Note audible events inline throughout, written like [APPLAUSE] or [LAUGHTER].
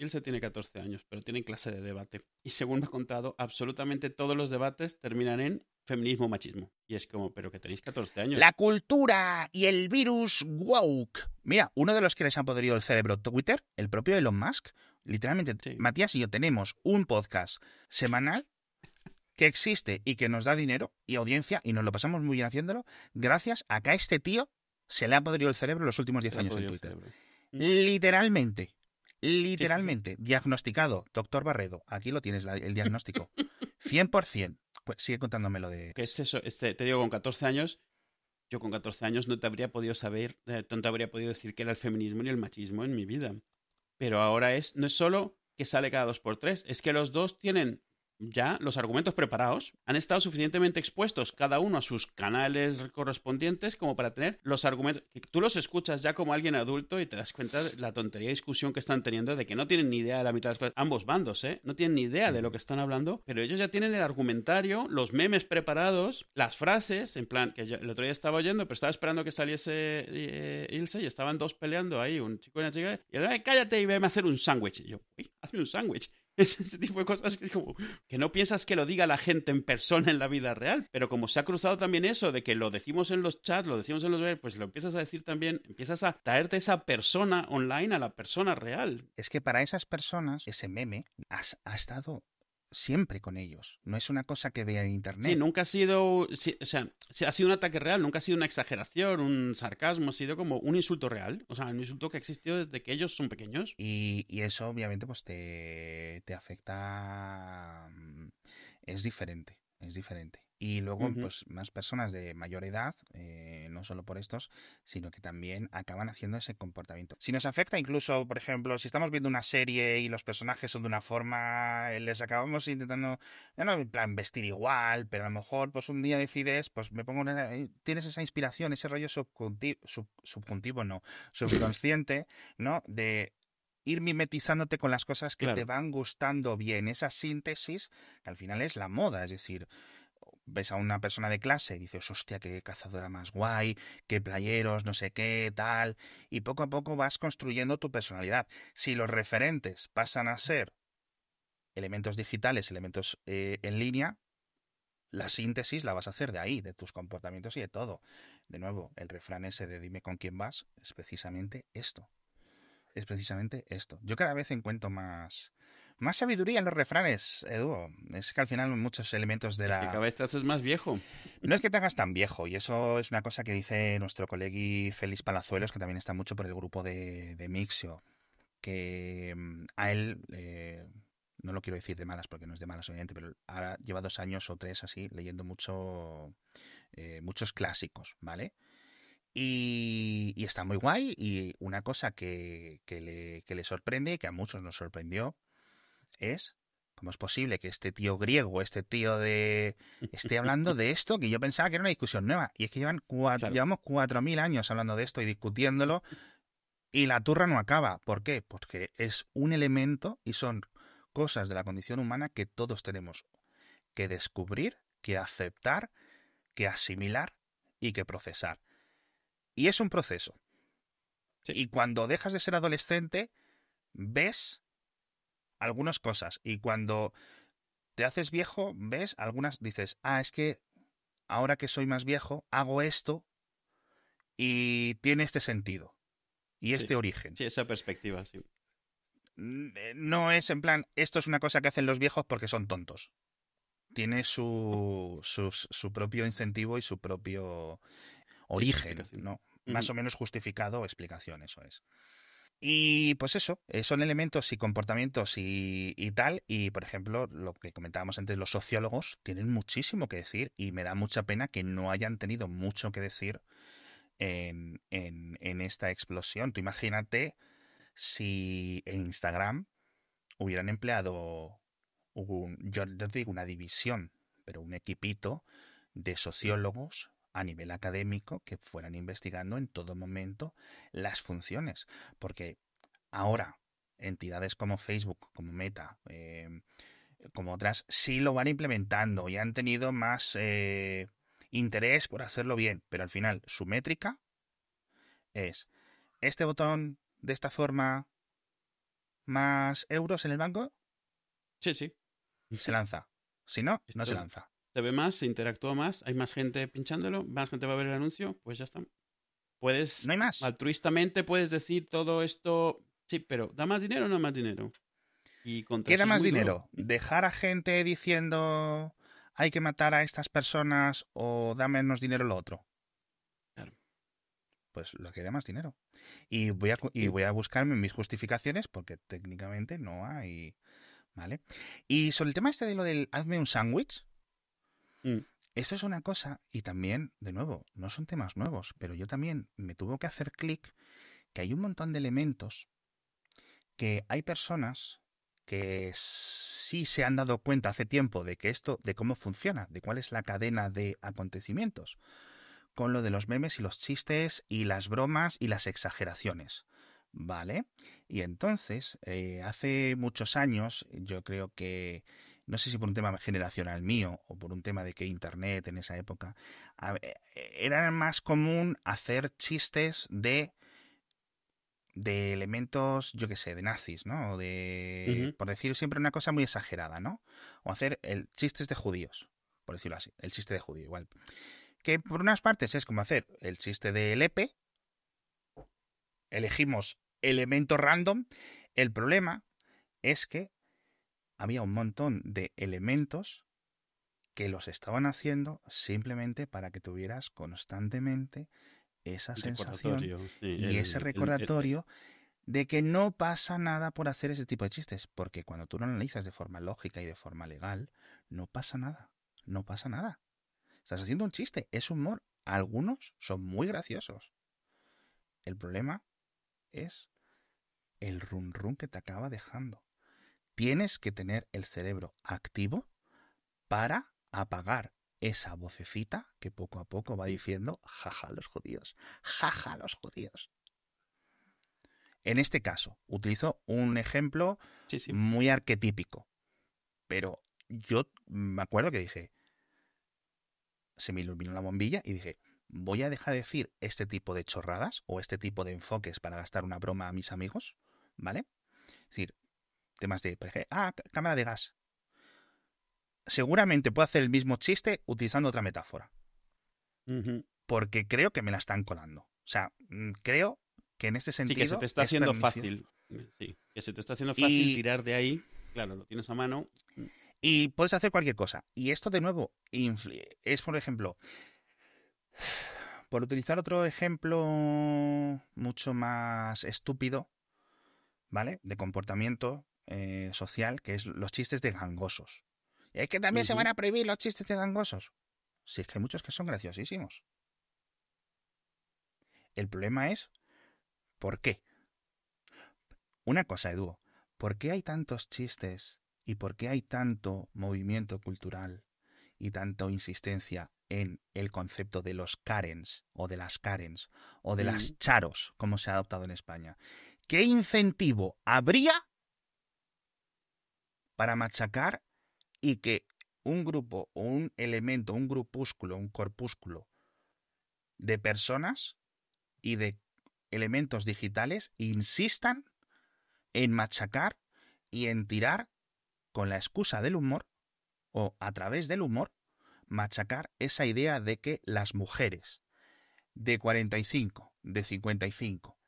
Ilse tiene 14 años, pero tiene clase de debate. Y según me ha contado, absolutamente todos los debates terminan en feminismo machismo. Y es como, pero que tenéis 14 años. La cultura y el virus woke. Mira, uno de los que les ha podrido el cerebro Twitter, el propio Elon Musk, literalmente, Sí. Matías y yo tenemos un podcast semanal que existe y que nos da dinero y audiencia y nos lo pasamos muy bien haciéndolo gracias a que a este tío se le ha podrido el cerebro los últimos 10 Se le ha años en podrido el Literalmente. Diagnosticado. Doctor Barredo. Aquí lo tienes, la- el diagnóstico. [LAUGHS] 100%. Pues sigue contándome lo de... ¿Qué es eso? Este, te digo, con 14 años, yo con 14 años no te habría podido saber, eh, no te habría podido decir qué era el feminismo ni el machismo en mi vida. Pero ahora es, no es solo que sale cada dos por tres, es que los dos tienen ya los argumentos preparados, han estado suficientemente expuestos cada uno a sus canales correspondientes como para tener los argumentos, que tú los escuchas ya como alguien adulto y te das cuenta de la tontería y discusión que están teniendo de que no tienen ni idea de la mitad de las cosas, ambos bandos, ¿eh? No tienen ni idea de lo que están hablando, pero ellos ya tienen el argumentario, los memes preparados, las frases, en plan, que yo el otro día estaba oyendo, pero estaba esperando que saliese eh, Ilse y estaban dos peleando ahí, un chico y una chica, y "Ay, cállate y veme a hacer un sándwich. Y yo, hazme un sándwich. [LAUGHS] Es ese tipo de cosas que es como que no piensas que lo diga la gente en persona en la vida real, pero como se ha cruzado también eso de que lo decimos en los chats, lo decimos en los web, pues lo empiezas a decir también, empiezas a traerte esa persona online a la persona real. Es que para esas personas, ese meme ha, estado siempre con ellos. No es una cosa que vean en internet. Sí, nunca ha sido, sí, o sea, ha sido un ataque real, nunca ha sido una exageración, un sarcasmo, ha sido como un insulto real, o sea, un insulto que ha existido desde que ellos son pequeños. Y, y eso obviamente pues te, te afecta... mm, Es diferente, es diferente. Y luego pues más personas de mayor edad, eh, no solo por estos, sino que también acaban haciendo ese comportamiento. Si nos afecta incluso, por ejemplo, si estamos viendo una serie y los personajes son de una forma, eh, les acabamos intentando, ya no en plan vestir igual, pero a lo mejor pues un día decides, pues me pongo una, eh, tienes esa inspiración, ese rollo subjuntivo, subjuntivo no, subconsciente, ¿no? De ir mimetizándote con las cosas que Claro. te van gustando bien, esa síntesis, que al final es la moda, es decir, ves a una persona de clase y dices, hostia, qué cazadora más guay, qué playeros, no sé qué, tal, y poco a poco vas construyendo tu personalidad. Si los referentes pasan a ser elementos digitales, elementos eh, en línea, la síntesis la vas a hacer de ahí, de tus comportamientos y de todo. De nuevo, el refrán ese de dime con quién vas es precisamente esto. Es precisamente esto. Yo cada vez encuentro más, más sabiduría en los refranes, Edu. Es que al final muchos elementos de Es la... que cada vez te haces más viejo. No es que te hagas tan viejo, y eso es una cosa que dice nuestro colegui Félix Palazuelos, que también está mucho por el grupo de, de Mixio, que mm, a él, eh, no lo quiero decir de malas porque no es de malas obviamente, pero ahora lleva dos años o tres así leyendo mucho, eh, muchos clásicos, ¿vale? Y, y está muy guay, y una cosa que, que le, que le sorprende, que a muchos nos sorprendió, es ¿Cómo es posible que este tío griego, este tío de... esté hablando de esto? Que yo pensaba que era una discusión nueva. Y es que llevan cua- Claro. llevamos cuatro mil años hablando de esto y discutiéndolo. Y la turra no acaba. ¿Por qué? Porque es un elemento y son cosas de la condición humana que todos tenemos que descubrir, que aceptar, que asimilar y que procesar. Y es un proceso. Sí. Y cuando dejas de ser adolescente, ves algunas cosas. Y cuando te haces viejo, ves algunas, dices, ah, es que ahora que soy más viejo, hago esto y tiene este sentido. Y este Sí. origen. Sí, esa perspectiva, sí. Mm, eh, No es en plan, esto es una cosa que hacen los viejos porque son tontos. Tiene su, su, su propio incentivo y su propio origen. ¿no? Más o menos justificado o explicación, eso es. Y pues eso, eh, son elementos y comportamientos y, y tal. Y por ejemplo, lo que comentábamos antes, los sociólogos tienen muchísimo que decir y me da mucha pena que no hayan tenido mucho que decir en, en, en esta explosión. Tú imagínate si en Instagram hubieran empleado un, yo no te digo una división, pero un equipito de sociólogos a nivel académico que fueran investigando en todo momento las funciones. Porque ahora entidades como Facebook, como Meta, eh, como otras, sí lo van implementando y han tenido más eh, interés por hacerlo bien, pero al final su métrica es este botón de esta forma más euros en el banco, Sí, sí. se lanza. Si no, no se lanza. Se ve más, se interactúa más, hay más gente pinchándolo, más gente va a ver el anuncio, pues ya está. Puedes, No hay más. altruistamente puedes decir todo esto, sí, pero ¿da más dinero o no más dinero? Y ¿Qué da más duro. dinero? ¿Dejar a gente diciendo hay que matar a estas personas o da menos dinero lo otro? Claro. Pues lo que da más dinero. Y voy a, y voy a buscarme mis justificaciones porque técnicamente no hay. ¿Vale? Y sobre el tema este de lo del hazme un sándwich, Mm. eso es una cosa, y también, de nuevo, no son temas nuevos, pero yo también me tuvo que hacer clic que hay un montón de elementos que hay personas que sí se han dado cuenta hace tiempo de que esto, de cómo funciona, de cuál es la cadena de acontecimientos, con lo de los memes y los chistes y las bromas y las exageraciones. ¿Vale? Y entonces, eh, hace muchos años, yo creo que, no sé si por un tema generacional mío o por un tema de que Internet en esa época, era más común hacer chistes de de elementos, yo qué sé, de nazis, ¿no? O de, por decir siempre una cosa muy exagerada, ¿no? O hacer el chistes de judíos, por decirlo así, el chiste de judío, igual. Que por unas partes es como hacer el chiste de Lepe, elegimos elemento random, el problema es que había un montón de elementos que los estaban haciendo simplemente para que tuvieras constantemente esa sensación sí, y el- ese el- el- recordatorio de que no pasa nada por hacer ese tipo de chistes, porque cuando tú lo analizas de forma lógica y de forma legal, no pasa nada, no pasa nada. Estás haciendo un chiste, es humor. Algunos son muy graciosos. El problema es el run run que te acaba dejando. Tienes que tener el cerebro activo para apagar esa vocecita que poco a poco va diciendo, jaja los judíos, jaja los judíos. En este caso, utilizo un ejemplo Sí, sí. muy arquetípico, pero yo me acuerdo que dije, se me iluminó la bombilla y dije, voy a dejar de decir este tipo de chorradas o este tipo de enfoques para gastar una broma a mis amigos, ¿vale? Es decir, temas de, ah, cámara de gas. Seguramente puedo hacer el mismo chiste utilizando otra metáfora, porque creo que me la están colando. O sea, mm, creo que en este Sí, sentido que se te está es haciendo fácil. Sí, que se te está haciendo fácil Y- tirar de ahí. Claro, lo tienes a mano. Y puedes hacer cualquier cosa. Y esto, de nuevo, es, por ejemplo, por utilizar otro ejemplo mucho más estúpido, ¿vale? De comportamiento eh, social, que es los chistes de gangosos. Y es que también se van a prohibir los chistes de gangosos. Sí, es que hay muchos que son graciosísimos. El problema es, ¿por qué? Una cosa, Edu, ¿por qué hay tantos chistes y por qué hay tanto movimiento cultural y tanta insistencia en el concepto de los Karens o de las Karens o de las Mm. charos, como se ha adoptado en España? ¿Qué incentivo habría para machacar y que un grupo o un elemento, un grupúsculo, un corpúsculo de personas y de elementos digitales insistan en machacar y en tirar con la excusa del humor o a través del humor machacar esa idea de que las mujeres de 45, de 55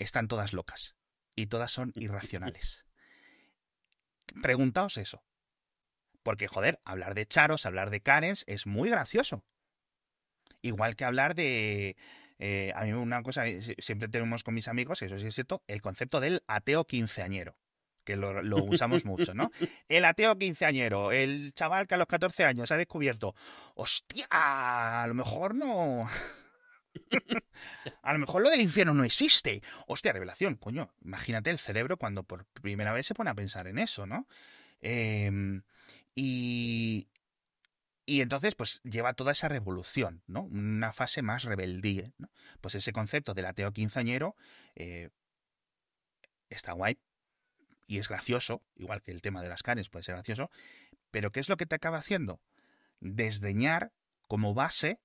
están todas locas y todas son [LAUGHS] irracionales. Preguntaos eso. Porque, joder, hablar de charos, hablar de Karens es muy gracioso. Igual que hablar de... eh, a mí una cosa, eh, si- siempre tenemos con mis amigos, eso sí es cierto, el concepto del ateo quinceañero, que lo, lo usamos mucho, ¿no? [LAUGHS] El ateo quinceañero, el chaval que a los 14 años ha descubierto, hostia, a lo mejor no... [LAUGHS] A lo mejor lo del infierno no existe. Hostia, revelación, coño. Imagínate el cerebro cuando por primera vez se pone a pensar en eso, ¿no? Em, y, y entonces, pues lleva toda esa revolución, ¿no? Una fase más rebeldía, ¿no? Pues ese concepto del ateo quinceañero eh, está guay y es gracioso, igual que el tema de las canes puede ser gracioso, pero ¿qué es lo que te acaba haciendo? Desdeñar como base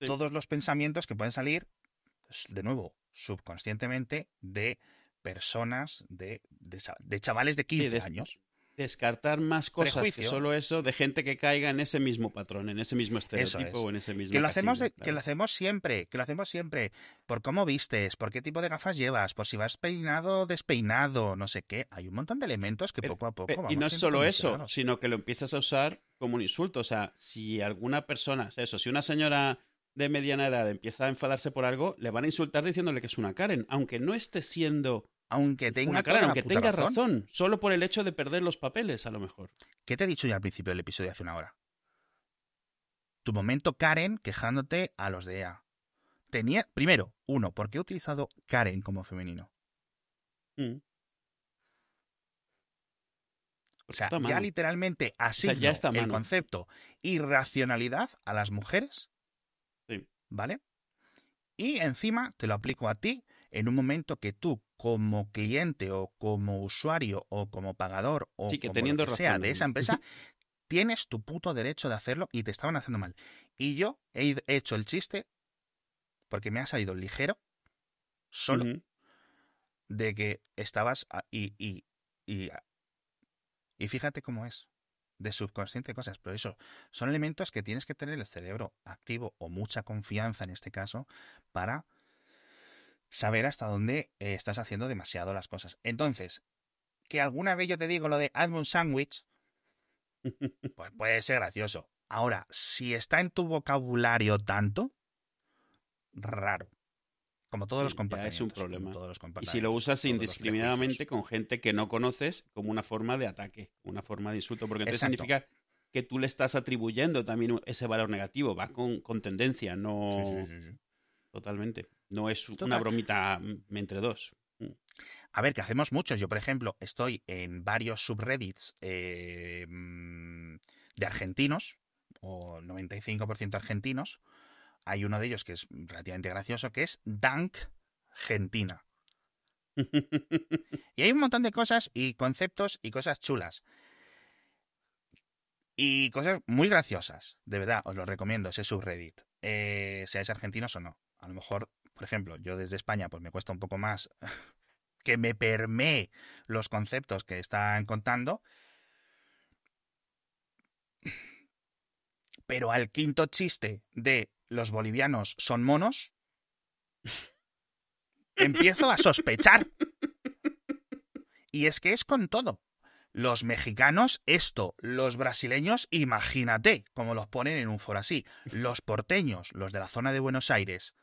Sí. todos los pensamientos que pueden salir, pues, de nuevo, subconscientemente, de personas, de, de, chavales de 15 años. descartar más cosas que solo eso de gente que caiga en ese mismo patrón, en ese mismo estereotipo o en ese mismo que lo hacemos que lo hacemos siempre, que lo hacemos siempre. Por cómo vistes, por qué tipo de gafas llevas, por si vas peinado o despeinado, no sé qué, hay un montón de elementos que poco a poco vamos Y no es solo eso, sino que lo empiezas a usar como un insulto, o sea, si alguna persona, eso, si una señora de mediana edad empieza a enfadarse por algo, le van a insultar diciéndole que es una Karen, aunque no esté siendo aunque tenga, aunque tenga razón. solo por el hecho de perder los papeles, a lo mejor. ¿Qué te he dicho ya al principio del episodio hace una hora? Tu momento Karen quejándote a los de EA. Tenía, primero, uno, ¿por qué he utilizado Karen como femenino? Mm. O sea, ya literalmente así el concepto irracionalidad a las mujeres. ¿Vale? Y encima te lo aplico a ti en un momento que tú como cliente o como usuario o como pagador o que teniendo que sea de esa empresa, tienes tu puto derecho de hacerlo y te estaban haciendo mal. Y yo he hecho el chiste porque me ha salido ligero, solo, de que estabas y, y, y, y fíjate cómo es de subconsciente cosas, pero eso son elementos que tienes que tener el cerebro activo o mucha confianza en este caso para saber hasta dónde eh, estás haciendo demasiado las cosas. Entonces, que alguna vez yo te digo lo de hazme un sándwich, [LAUGHS] pues puede ser gracioso. Ahora, si está en tu vocabulario tanto, raro. Como todos los comportamientos. es un problema. y si lo usas indiscriminadamente con gente que no conoces como una forma de ataque, una forma de insulto, porque entonces significa que tú le estás atribuyendo también ese valor negativo, va con, con tendencia, no... Totalmente. No es una bromita mm, entre dos. Mm. A ver, que hacemos muchos. Yo, por ejemplo, estoy en varios subreddits eh, mm, de argentinos, o 95% argentinos. Hay uno de ellos que es relativamente gracioso, que es Dank Argentina. y hay un montón de cosas y conceptos y cosas chulas. Y cosas muy graciosas. De verdad, os lo recomiendo, ese subreddit. Eh, seáis argentinos o no. A lo mejor por ejemplo, yo desde España pues me cuesta un poco más [LAUGHS] que me permee los conceptos que están contando. Pero al quinto chiste de los bolivianos son monos, empiezo a sospechar. Y es que es con todo. Los mexicanos, esto. Los brasileños, imagínate, como los ponen en un foro así. Los porteños, los de la zona de Buenos Aires,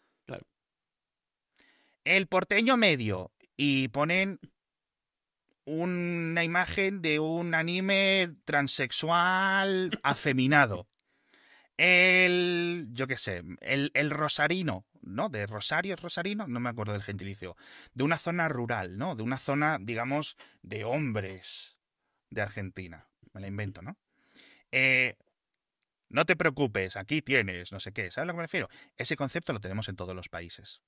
el porteño medio y ponen una imagen de un anime transexual afeminado. El, yo qué sé, el, el rosarino, ¿no? De Rosario, Rosarino, no me acuerdo del gentilicio. De una zona rural, ¿no? De una zona, digamos, de hombres de Argentina. Me la invento, ¿no? Eh, no te preocupes, aquí tienes, no sé qué. ¿Sabes a lo que me refiero? Ese concepto lo tenemos en todos los países.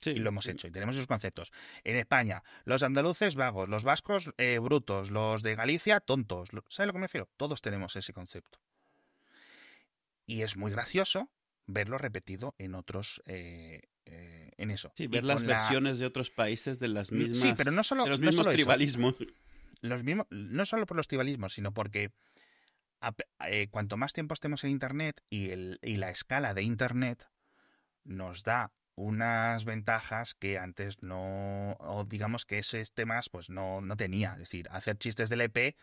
Sí, y lo hemos hecho y tenemos esos conceptos. En España, los andaluces vagos, los vascos eh, brutos, los de Galicia tontos. ¿Sabes lo que me refiero? Todos tenemos ese concepto. Y es muy gracioso verlo repetido en otros. Eh, eh, en eso. Sí, ver las versiones de otros países de las mismas. Sí, pero no solo. los mismos tribalismos. Los mismos, no solo por los tribalismos, sino porque cuanto más tiempo estemos en Internet y, el, y la escala de Internet nos da unas ventajas que antes no, o digamos que ese temas pues no, no tenía. Es decir, hacer chistes del EP,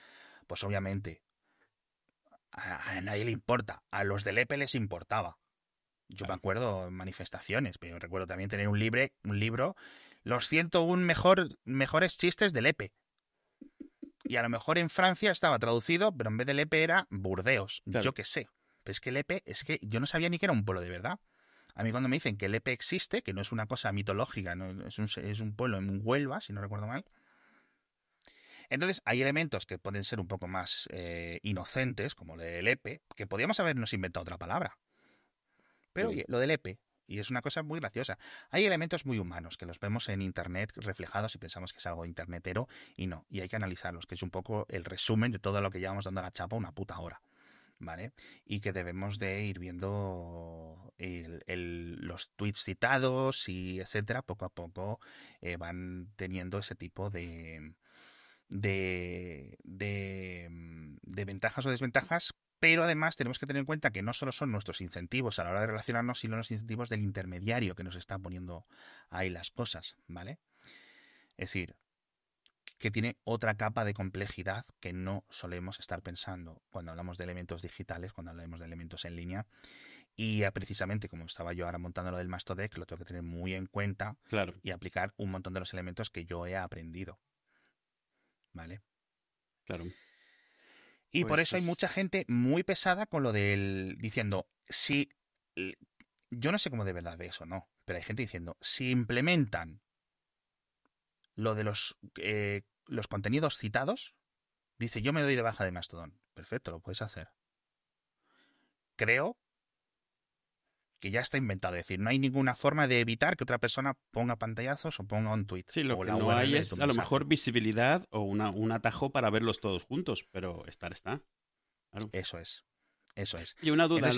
pues obviamente a, nadie le importa. A los del EP les importaba. Yo me acuerdo manifestaciones, pero recuerdo también tener un, libre, un libro, los 101 mejor, mejores chistes del EP. Y a lo mejor en Francia estaba traducido, pero en vez del EP era Burdeos. Yo qué sé. Pero es que el EP, es que yo no sabía ni que era un pueblo de verdad. A mí cuando me dicen que el EPE existe, que no es una cosa mitológica, es, un, pueblo en Huelva, si no recuerdo mal, entonces, hay elementos que pueden ser un poco más eh, inocentes, como lo del EPE, que podríamos habernos inventado otra palabra. Pero oye, lo del EPE, y es una cosa muy graciosa. Hay elementos muy humanos que los vemos en Internet reflejados y pensamos que es algo internetero, y no, y hay que analizarlos, que es un poco el resumen de todo lo que llevamos dando a la chapa una puta hora. ¿vale? Y que debemos de ir viendo los tweets citados y etcétera, poco a poco eh, van teniendo ese tipo de, de, de, de ventajas o desventajas pero además tenemos que tener en cuenta que no solo son nuestros incentivos a la hora de relacionarnos, sino los incentivos del intermediario que nos está poniendo ahí las cosas, ¿vale? Es decir, que tiene otra capa de complejidad que no solemos estar pensando cuando hablamos de elementos digitales, cuando hablamos de elementos en línea. Y precisamente como estaba yo ahora montando lo del Mastodec, lo tengo que tener muy en cuenta claro. y aplicar un montón de los elementos que yo he aprendido. ¿Vale? Claro. Y por pues eso hay mucha gente muy pesada con lo del diciendo, si yo no sé cómo de verdad de eso, no, pero hay gente diciendo, si implementan lo de los, eh, los contenidos citados, dice, yo me doy de baja de Mastodon. Perfecto, lo puedes hacer. Creo que ya está inventado. Es decir, no hay ninguna forma de evitar que otra persona ponga pantallazos o ponga un tweet. Sí, lo que no hay es a lo mejor visibilidad o una, un atajo para verlos todos juntos, pero estar está. Eso es. Eso es. Y una duda, los,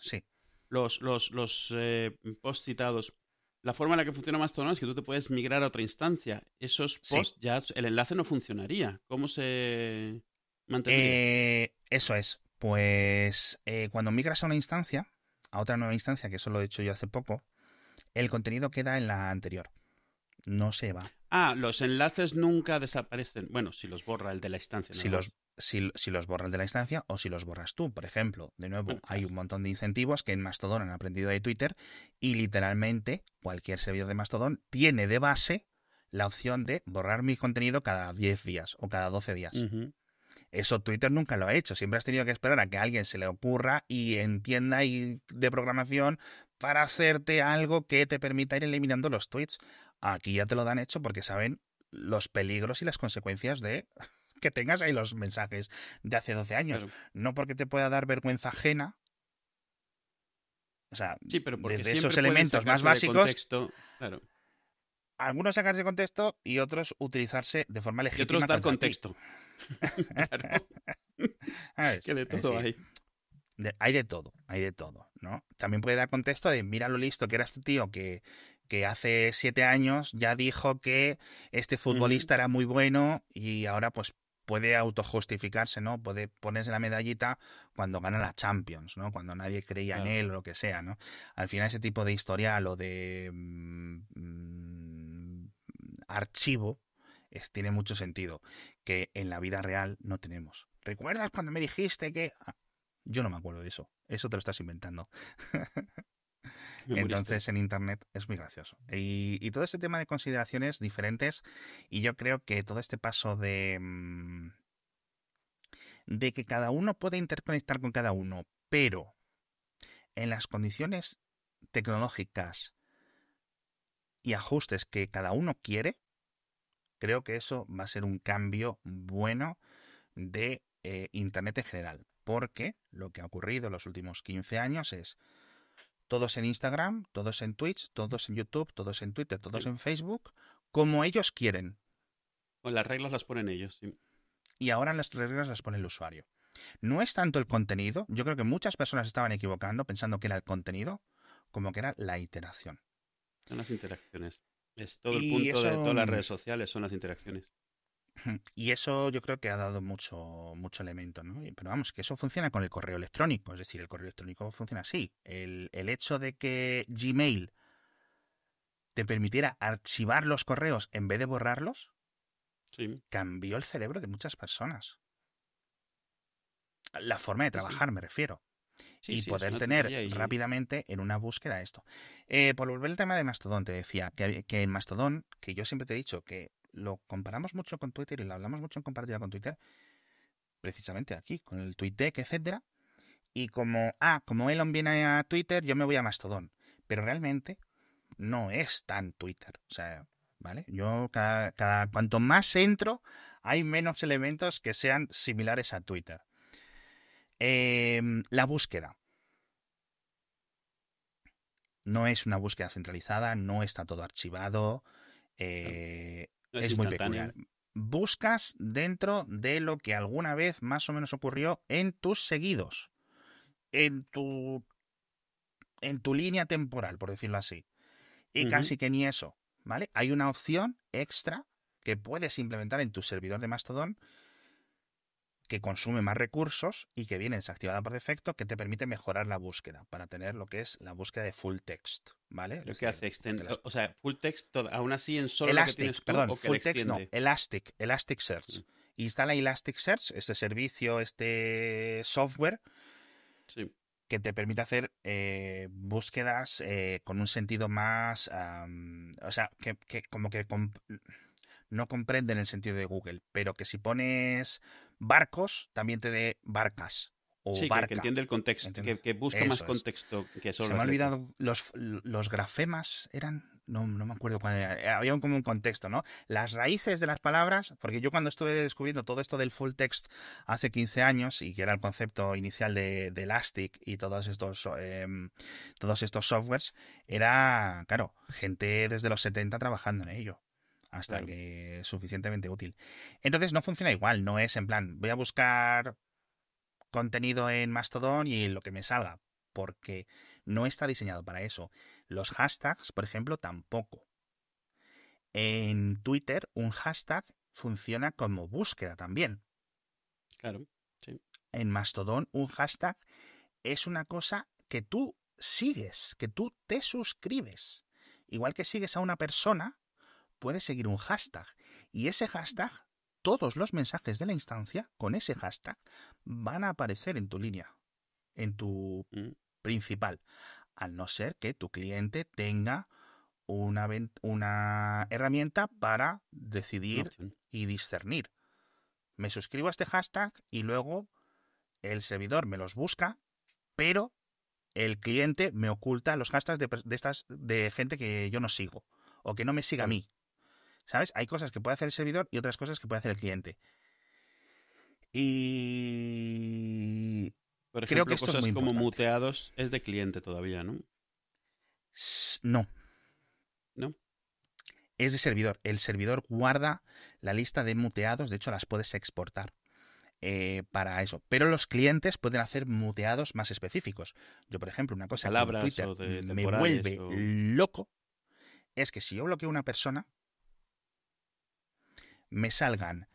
sí. los, los, los eh, posts citados, la forma en la que funciona Mastodon es que tú te puedes migrar a otra instancia. Esos posts ya el enlace no funcionaría. ¿Cómo se mantendría? Eh, eso es. Pues eh, cuando migras a una instancia, a otra nueva instancia, que eso lo he hecho yo hace poco, el contenido queda en la anterior. No se va. Ah, los enlaces nunca desaparecen. Bueno, si los borra el de la instancia. Si los, si, los borras de la instancia o si los borras tú. Por ejemplo, de nuevo, hay un montón de incentivos que en Mastodon han aprendido de Twitter y literalmente cualquier servidor de Mastodon tiene de base la opción de borrar mi contenido cada 10 días o cada 12 días. Eso Twitter nunca lo ha hecho. Siempre has tenido que esperar a que a alguien se le ocurra y entienda y de programación para hacerte algo que te permita ir eliminando los tweets. Aquí ya te lo dan hecho porque saben los peligros y las consecuencias de [LAUGHS] que tengas ahí los mensajes de hace 12 años. No porque te pueda dar vergüenza ajena. O sea, desde esos elementos más básicos. Claro. Algunos sacarse de contexto y otros utilizarse de forma legítima. Y otros dar contexto. [LAUGHS] [LAUGHS] que de todo hay. hay de todo, hay de todo, ¿no? También puede dar contexto de mira lo listo que era este tío que, que hace siete años ya dijo que este futbolista era muy bueno y ahora pues puede autojustificarse, ¿no? Puede ponerse la medallita cuando gana la Champions, ¿no? Cuando nadie creía en él o lo que sea, ¿no? Al final ese tipo de historia, lo de mm, mm, archivo, es, tiene mucho sentido, que en la vida real no tenemos. ¿Recuerdas cuando me dijiste que...? Ah, yo no me acuerdo de eso, eso te lo estás inventando. Entonces en Internet es muy gracioso. Y, todo este tema de consideraciones diferentes, y yo creo que todo este paso de, mm, de que cada uno puede interconectar con cada uno, pero en las condiciones tecnológicas y ajustes que cada uno quiere, creo que eso va a ser un cambio bueno de eh, Internet en general. Porque lo que ha ocurrido en los últimos 15 años es todos en Instagram, todos en Twitch, todos en YouTube, todos en Twitter, todos en Facebook, como ellos quieren. O las reglas las ponen ellos. Y ahora las reglas las pone el usuario. No es tanto el contenido, yo creo que muchas personas estaban equivocando pensando que era el contenido, como que era la iteración. Son las interacciones. Es todo el punto de todas las redes sociales, son las interacciones. Y eso yo creo que ha dado mucho, mucho elemento, ¿no? Pero vamos, que eso funciona con el correo electrónico, es decir, el correo electrónico funciona así. El, el hecho de que Gmail te permitiera archivar los correos en vez de borrarlos, cambió el cerebro de muchas personas. La forma de trabajar, me refiero. Y poder tener rápidamente en una búsqueda esto. Eh, por volver al tema de Mastodon, te decía que, que en Mastodon, que yo siempre te he dicho que lo comparamos mucho con Twitter y lo hablamos mucho en comparativa con Twitter, precisamente aquí, con el TweetDeck, etcétera. Y como, ah, como Elon viene a Twitter, yo me voy a Mastodon. Pero realmente no es tan Twitter. O sea, ¿vale? Yo cada, cada cuanto más entro, hay menos elementos que sean similares a Twitter. Em, la búsqueda. No es una búsqueda centralizada, no está todo archivado. Eh, es, muy peculiar. Buscas dentro de lo que alguna vez más o menos ocurrió en tus seguidos. En tu en tu línea temporal, por decirlo así. Y casi que ni eso, ¿vale? Hay una opción extra que puedes implementar en tu servidor de Mastodon que consume más recursos y que viene desactivada por defecto, que te permite mejorar la búsqueda para tener lo que es la búsqueda de full text, ¿vale? Lo que hace o sea, full text aún así en solo Elastic, perdón, full text no, Elastic, Elasticsearch. Mm. Instala Elasticsearch, este servicio, este software que te permite hacer eh, búsquedas eh, con un sentido más, o sea, que, como que no comprende en el sentido de Google, pero que si pones barcos, también te dé barcas. O sí, barca. que, entiende el contexto, que, busca más contexto que solo. Se me ha olvidado, los, los grafemas eran no, no me acuerdo cuál era, había un, como un contexto, ¿no? Las raíces de las palabras, porque yo cuando estuve descubriendo todo esto del full text hace 15 años, y que era el concepto inicial de, Elastic y todos estos, em, todos estos softwares, era, claro, gente desde los 70 trabajando en ello hasta que es suficientemente útil. Entonces no funciona igual, no es en plan, voy a buscar contenido en Mastodon y lo que me salga, porque no está diseñado para eso. Los hashtags, por ejemplo, tampoco. En Twitter, un hashtag funciona como búsqueda también. Claro, sí. En Mastodon, un hashtag es una cosa que tú sigues, que tú te suscribes. Igual que sigues a una persona, puedes seguir un hashtag. Y ese hashtag, todos los mensajes de la instancia con ese hashtag van a aparecer en tu línea, en tu mm. principal. Al no ser que tu cliente tenga una, una herramienta para decidir y discernir. Me suscribo a este hashtag y luego el servidor me los busca, pero el cliente me oculta los hashtags de, de, estas de gente que yo no sigo o que no me siga a mí. ¿Sabes? Hay cosas que puede hacer el servidor y otras cosas que puede hacer el cliente. Y Por ejemplo, creo que esto cosas es muy como muteados es de cliente todavía, ¿no? No. ¿No? Es de servidor. El servidor guarda la lista de muteados, de hecho las puedes exportar. Eh, para eso. Pero los clientes pueden hacer muteados más específicos. Yo, por ejemplo, una cosa que en Twitter me vuelve loco es que si yo bloqueo a una persona, me salgan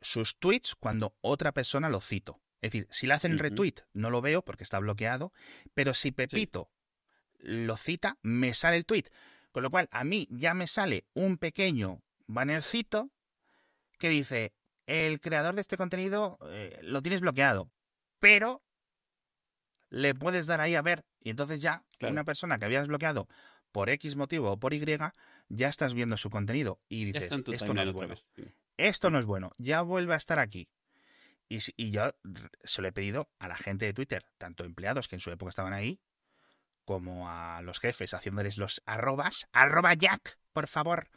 sus tweets cuando otra persona lo cito. Es decir, si le hacen retweet, no lo veo porque está bloqueado, pero si Pepito lo cita, me sale el tweet. Con lo cual, a mí ya me sale un pequeño bannercito que dice, el creador de este contenido eh, lo tienes bloqueado, pero le puedes dar ahí a ver. Y entonces ya una persona que habías bloqueado por X motivo o por Y, ya estás viendo su contenido y dices, esto no es bueno. Esto no es bueno, ya vuelve a estar aquí. Y, y, yo se lo he pedido a la gente de Twitter, tanto empleados que en su época estaban ahí, como a los jefes, haciéndoles los arrobas, arroba Jack, por favor.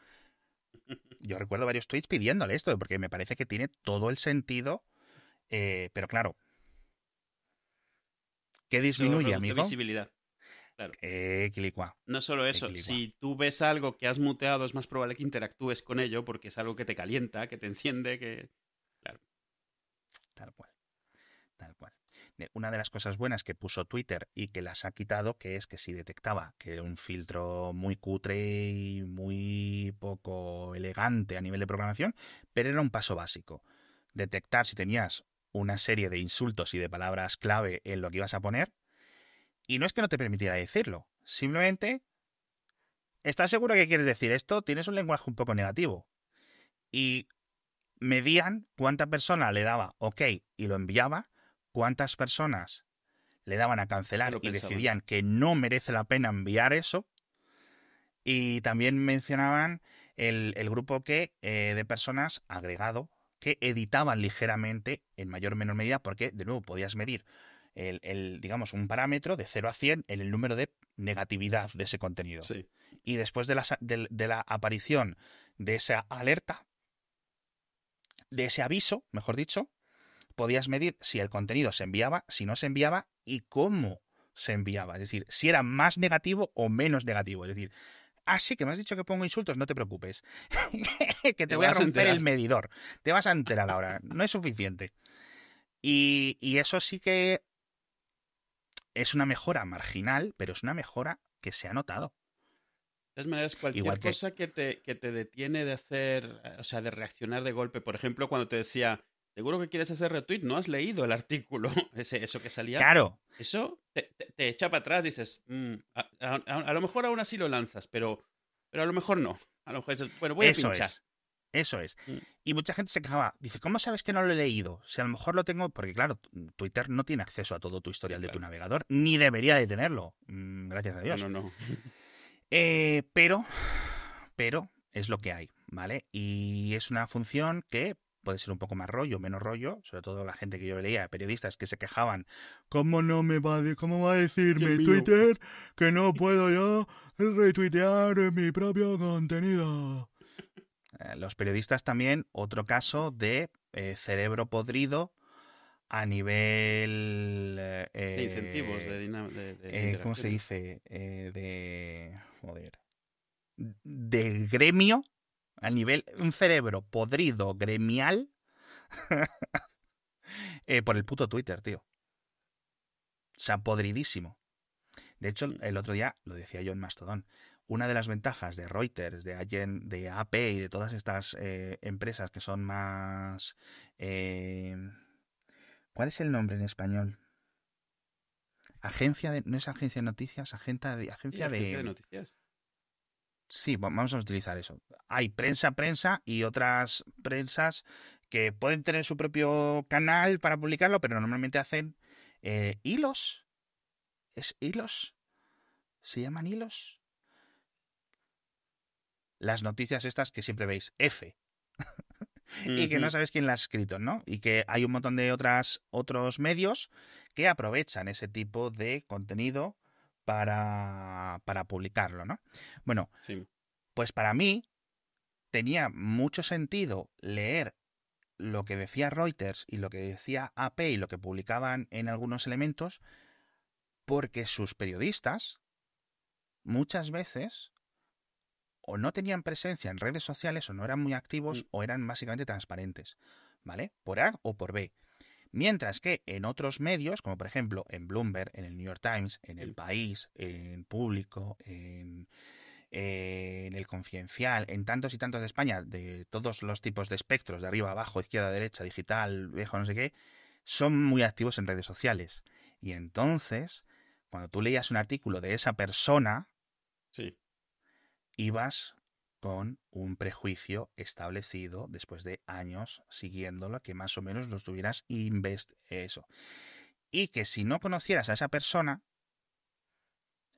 Yo recuerdo varios tweets pidiéndole esto, porque me parece que tiene todo el sentido, eh, pero claro, ¿qué disminuye, amigo? visibilidad. Claro. No solo eso, si tú ves algo que has muteado, es más probable que interactúes con ello porque es algo que te calienta, que te enciende, que... Claro. Tal cual. Tal cual. Una de las cosas buenas que puso Twitter y que las ha quitado, que es que si detectaba que era un filtro muy cutre y muy poco elegante a nivel de programación, pero era un paso básico. Detectar si tenías una serie de insultos y de palabras clave en lo que ibas a poner y no es que no te permitiera decirlo, simplemente estás seguro que quieres decir esto, tienes un lenguaje un poco negativo. Y medían cuánta persona le daba OK y lo enviaba, cuántas personas le daban a cancelar y decidían que no merece la pena enviar eso. Y también mencionaban el, grupo que, eh, de personas agregado que editaban ligeramente en mayor o menor medida porque, de nuevo, podías medir el, digamos, un parámetro de 0 a 100 en el número de negatividad de ese contenido. Y después de la, de, la aparición de esa alerta, de ese aviso, mejor dicho, podías medir si el contenido se enviaba, si no se enviaba y cómo se enviaba. Es decir, si era más negativo o menos negativo. Es decir, ah, sí, que me has dicho que pongo insultos, no te preocupes. [LAUGHS] que te, voy a romper el medidor. Te vas a enterar ahora. No es suficiente. Y, y, eso sí que es una mejora marginal, pero es una mejora que se ha notado. De todas maneras, cualquier cosa que te, que te detiene de hacer, eh, o sea, de reaccionar de golpe, por ejemplo, cuando te decía, seguro que quieres hacer retweet, no has leído el artículo, [LAUGHS] ese, eso que salía. Claro. Eso te, echa para atrás, dices, mm, a, lo mejor aún así lo lanzas, pero, pero a lo mejor no. A lo mejor dices, bueno, voy a pinchar. Eso es. Mm. Y mucha gente se quejaba. Dice, ¿cómo sabes que no lo he leído? Si a lo mejor lo tengo. Porque, claro, Twitter no tiene acceso a todo tu historial de tu navegador, ni debería de tenerlo. Mm, gracias a Dios. No, no, no. [LAUGHS] Eh, pero, pero es lo que hay, ¿vale? Y es una función que puede ser un poco más rollo, menos rollo, sobre todo la gente que yo leía, periodistas que se quejaban, ¿cómo no me va a, cómo va a decirme Twitter que no puedo yo retuitear mi propio contenido? [LAUGHS] Eh, los periodistas también, otro caso de eh, cerebro podrido a nivel... de incentivos, de, ¿Cómo se dice? de joder, de gremio, a nivel, un cerebro podrido gremial [LAUGHS] eh, por el puto Twitter, tío. O sea, podridísimo. De hecho, el otro día, lo decía yo en Mastodon, una de las ventajas de Reuters, de, Allen, de AP y de todas estas eh, empresas que son más... Eh, ¿Cuál es el nombre en español? Agencia de. No es agencia de noticias, agencia de. Agencia, de, noticias. Sí, vamos a utilizar eso. Hay prensa, prensa y otras prensas que pueden tener su propio canal para publicarlo, pero normalmente hacen eh, hilos. ¿Es hilos? ¿Se llaman hilos? Las noticias estas que siempre veis, F. [LAUGHS] y que no sabes quién las ha escrito, ¿no? Y que hay un montón de otras, otros medios que aprovechan ese tipo de contenido para, para publicarlo, ¿no? Bueno, pues para mí tenía mucho sentido leer lo que decía Reuters y lo que decía AP y lo que publicaban en algunos elementos, porque sus periodistas muchas veces o no tenían presencia en redes sociales o no eran muy activos mm. o eran básicamente transparentes, ¿vale? Por A o por B. Mientras que en otros medios, como por ejemplo en Bloomberg, en el New York Times, en El País, en Público, en, en El Confidencial, en tantos y tantos de España, de todos los tipos de espectros, de arriba, abajo, izquierda, derecha, digital, viejo, no sé qué, son muy activos en redes sociales. Y entonces, cuando tú leías un artículo de esa persona, sí ibas con un prejuicio establecido después de años siguiéndolo, que más o menos lo tuvieras invest eso. Y que si no conocieras a esa persona,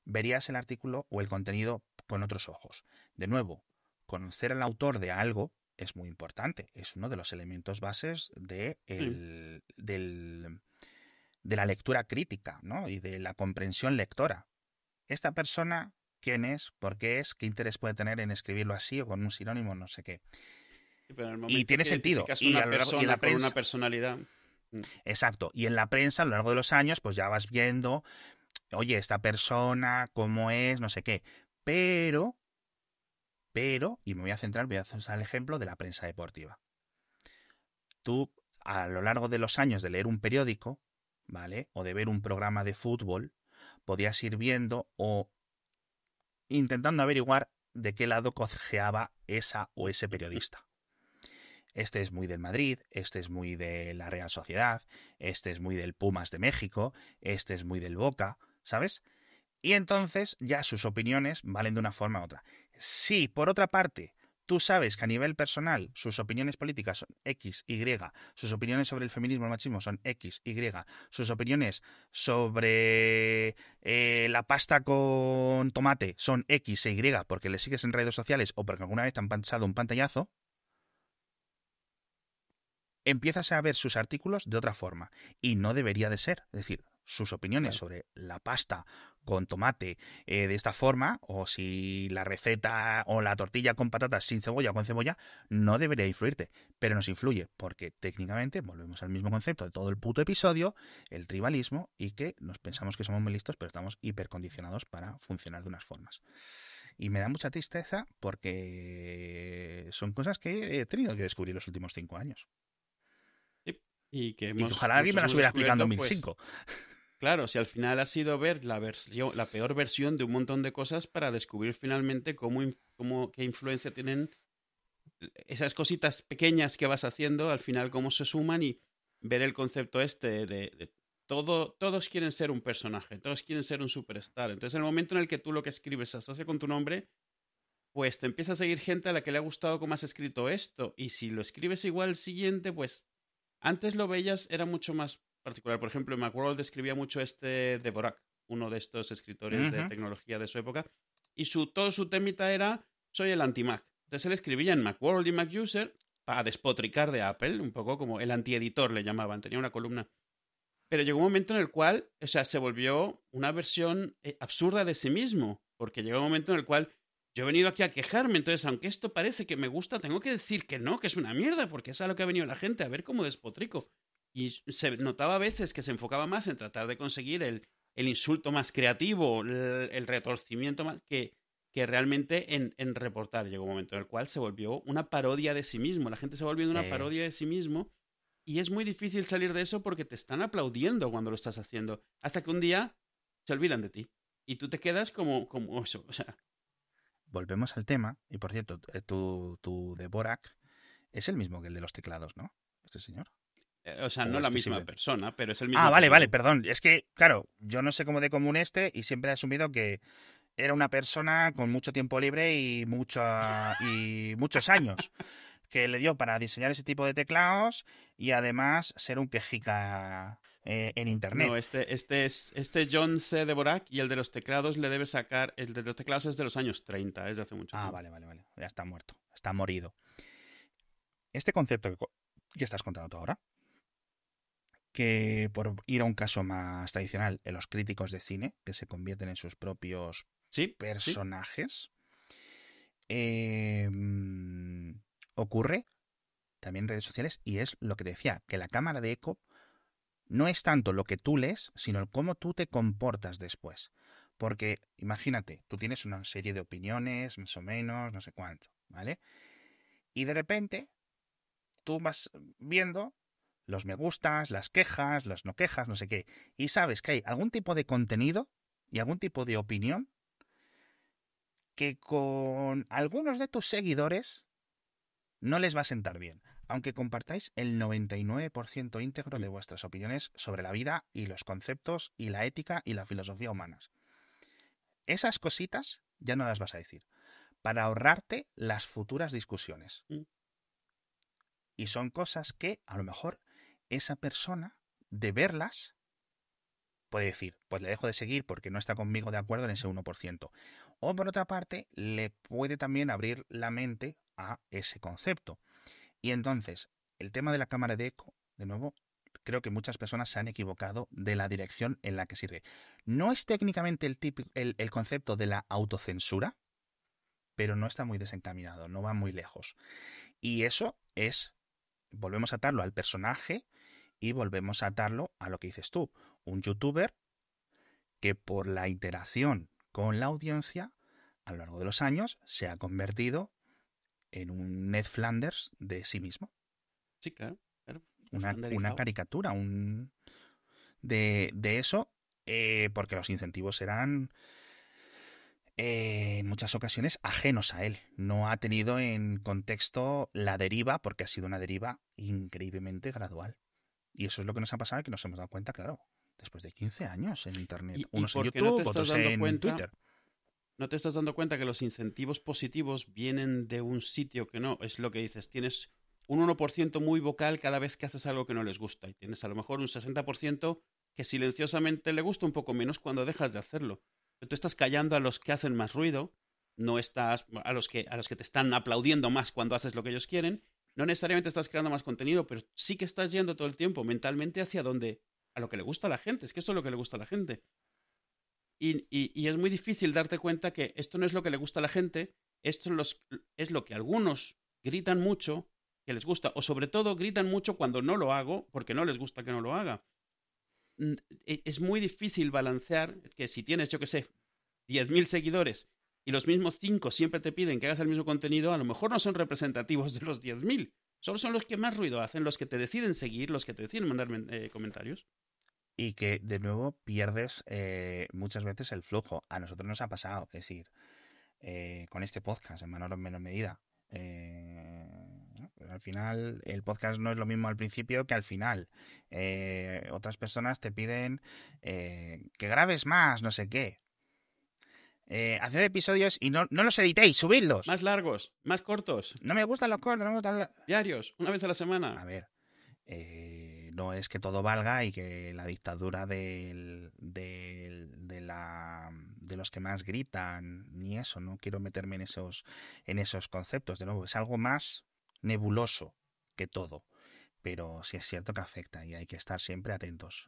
verías el artículo o el contenido con otros ojos. De nuevo, conocer al autor de algo es muy importante. Es uno de los elementos bases de, el, del, de la lectura crítica ¿no? y de la comprensión lectora. Esta persona quién es, por qué es, qué interés puede tener en escribirlo así o con un sinónimo, no sé qué. y tiene sentido. Y, la prensa, una personalidad. Mm. Exacto. Y en la prensa, a lo largo de los años, pues ya vas viendo, oye, esta persona, cómo es, no sé qué. Pero, pero, y me voy a centrar, voy a hacer el ejemplo de la prensa deportiva. Tú, a lo largo de los años de leer un periódico, ¿vale? O de ver un programa de fútbol, podías ir viendo o intentando averiguar de qué lado cojeaba esa o ese periodista. Este es muy del Madrid, este es muy de la Real Sociedad, este es muy del Pumas de México, este es muy del Boca, ¿sabes? Y entonces ya sus opiniones valen de una forma u otra. Si, por otra parte, Tú sabes que a nivel personal sus opiniones políticas son X, Y, sus opiniones sobre el feminismo y el machismo son X, Y, sus opiniones sobre eh, la pasta con tomate son X e Y porque le sigues en redes sociales o porque alguna vez te han pasado un pantallazo, empiezas a ver sus artículos de otra forma. Y no debería de ser. Es decir, sus opiniones sobre la pasta con tomate eh, de esta forma, o si la receta o la tortilla con patatas sin cebolla o con cebolla, no debería influirte, pero nos influye, porque técnicamente volvemos al mismo concepto de todo el puto episodio, el tribalismo, y que nos pensamos que somos muy listos, pero estamos hipercondicionados para funcionar de unas formas. Y me da mucha tristeza porque son cosas que he tenido que descubrir los últimos cinco años. Y que ojalá alguien me las hubiera explicado en 2005. Pues, claro, si al final ha sido ver la, versión, la peor versión de un montón de cosas para descubrir finalmente cómo, cómo, qué influencia tienen esas cositas pequeñas que vas haciendo, al final cómo se suman y ver el concepto este de, todo, todos quieren ser un personaje, todos quieren ser un superstar. Entonces, en el momento en el que tú lo que escribes se asocia con tu nombre, pues te empieza a seguir gente a la que le ha gustado cómo has escrito esto. Y si lo escribes igual el siguiente, pues antes lo veías, era mucho más particular. Por ejemplo, Macworld escribía mucho este de Borak, uno de estos escritores de tecnología de su época. Y su, todo su temita era, soy el anti-Mac. Entonces él escribía en Macworld y MacUser para despotricar de Apple, un poco como el antieditor le llamaban, tenía una columna. Pero llegó un momento en el cual, o sea, se volvió una versión eh, absurda de sí mismo, porque llegó un momento en el cual yo he venido aquí a quejarme, entonces aunque esto parece que me gusta, tengo que decir que no, que es una mierda, porque es a lo que ha venido la gente, a ver cómo despotrico. Y se notaba a veces que se enfocaba más en tratar de conseguir el, el insulto más creativo, el, retorcimiento más que, que realmente en, en, reportar. Llegó un momento en el cual se volvió una parodia de sí mismo. La gente se volvió una parodia de sí mismo. Y es muy difícil salir de eso porque te están aplaudiendo cuando lo estás haciendo. Hasta que un día se olvidan de ti. Y tú te quedas como, como eso. O sea, volvemos al tema, y por cierto, eh, tu, tu de Borak es el mismo que el de los teclados, ¿no? Este señor. Eh, o sea, no la misma persona, pero es el mismo. Ah, vale, vale, perdón. Es que, claro, yo no sé cómo de común este y siempre he asumido que era una persona con mucho tiempo libre y, mucha, y muchos años que le dio para diseñar ese tipo de teclados y además ser un quejica eh, en internet. No, este, este es este John C. Dvorak y el de los teclados le debe sacar. El de los teclados es de los años 30, es de hace mucho ah, tiempo. Ah, vale, vale, vale. Ya está muerto, está morido. Este concepto que, estás contando tú ahora, que por ir a un caso más tradicional, en los críticos de cine, que se convierten en sus propios personajes, em, ocurre también en redes sociales y es lo que decía, que la cámara de eco no es tanto lo que tú lees, sino cómo tú te comportas después. Porque imagínate, tú tienes una serie de opiniones, más o menos, no sé cuánto, ¿vale? Y de repente tú vas viendo los me gustas, las quejas, las no quejas, no sé qué, y sabes que hay algún tipo de contenido y algún tipo de opinión que con algunos de tus seguidores no les va a sentar bien aunque compartáis el 99% íntegro de vuestras opiniones sobre la vida y los conceptos y la ética y la filosofía humanas. Esas cositas ya no las vas a decir, para ahorrarte las futuras discusiones. Mm. Y son cosas que a lo mejor esa persona, de verlas, puede decir, pues le dejo de seguir porque no está conmigo de acuerdo en ese 1%. O por otra parte, le puede también abrir la mente a ese concepto. Y entonces, el tema de la cámara de eco, de nuevo, creo que muchas personas se han equivocado de la dirección en la que sirve. No es técnicamente el, el, concepto de la autocensura, pero no está muy desencaminado, no va muy lejos. Y eso es, volvemos a atarlo al personaje y volvemos a atarlo a lo que dices tú, un youtuber que por la interacción con la audiencia a lo largo de los años se ha convertido en un Ned Flanders de sí mismo. Sí, claro. Una, caricatura, un de, eso, eh, porque los incentivos eran eh, en muchas ocasiones ajenos a él. No ha tenido en contexto la deriva, porque ha sido una deriva increíblemente gradual. Y eso es lo que nos ha pasado y que nos hemos dado cuenta, claro, después de 15 años en Internet. Unos en YouTube, otros en Twitter no te estás dando cuenta que los incentivos positivos vienen de un sitio que no, es lo que dices, tienes un 1% muy vocal cada vez que haces algo que no les gusta y tienes a lo mejor un 60% que silenciosamente le gusta un poco menos cuando dejas de hacerlo. Pero tú estás callando a los que hacen más ruido, no estás a los que a los que te están aplaudiendo más cuando haces lo que ellos quieren, no necesariamente estás creando más contenido, pero sí que estás yendo todo el tiempo mentalmente hacia donde a lo que le gusta a la gente, es que esto es lo que le gusta a la gente. Y, es muy difícil darte cuenta que esto no es lo que le gusta a la gente, esto es lo que algunos gritan mucho que les gusta, o sobre todo gritan mucho cuando no lo hago porque no les gusta que no lo haga. Mm, e, es muy difícil balancear que si tienes, yo qué sé, 10.000 seguidores y los mismos 5 siempre te piden que hagas el mismo contenido, a lo mejor no son representativos de los 10.000. Solo son los que más ruido hacen, los que te deciden seguir, los que te deciden mandar eh, comentarios. Y que de nuevo pierdes eh, muchas veces el flujo. A nosotros nos ha pasado, es decir, eh, con este podcast en menor o menor medida. Eh, al final, el podcast no es lo mismo al principio que al final. otras personas te piden que grabes más, no sé qué. hacer episodios y no, no los editéis, subidlos. Más largos, más cortos. No me gustan los cortos, no me gustan los... Diarios, una vez a la semana. A ver, eh, no es que todo valga y que la dictadura de los que más gritan, ni eso, no quiero meterme en esos, en esos conceptos. De nuevo, es algo más nebuloso que todo, pero sí es cierto que afecta y hay que estar siempre atentos.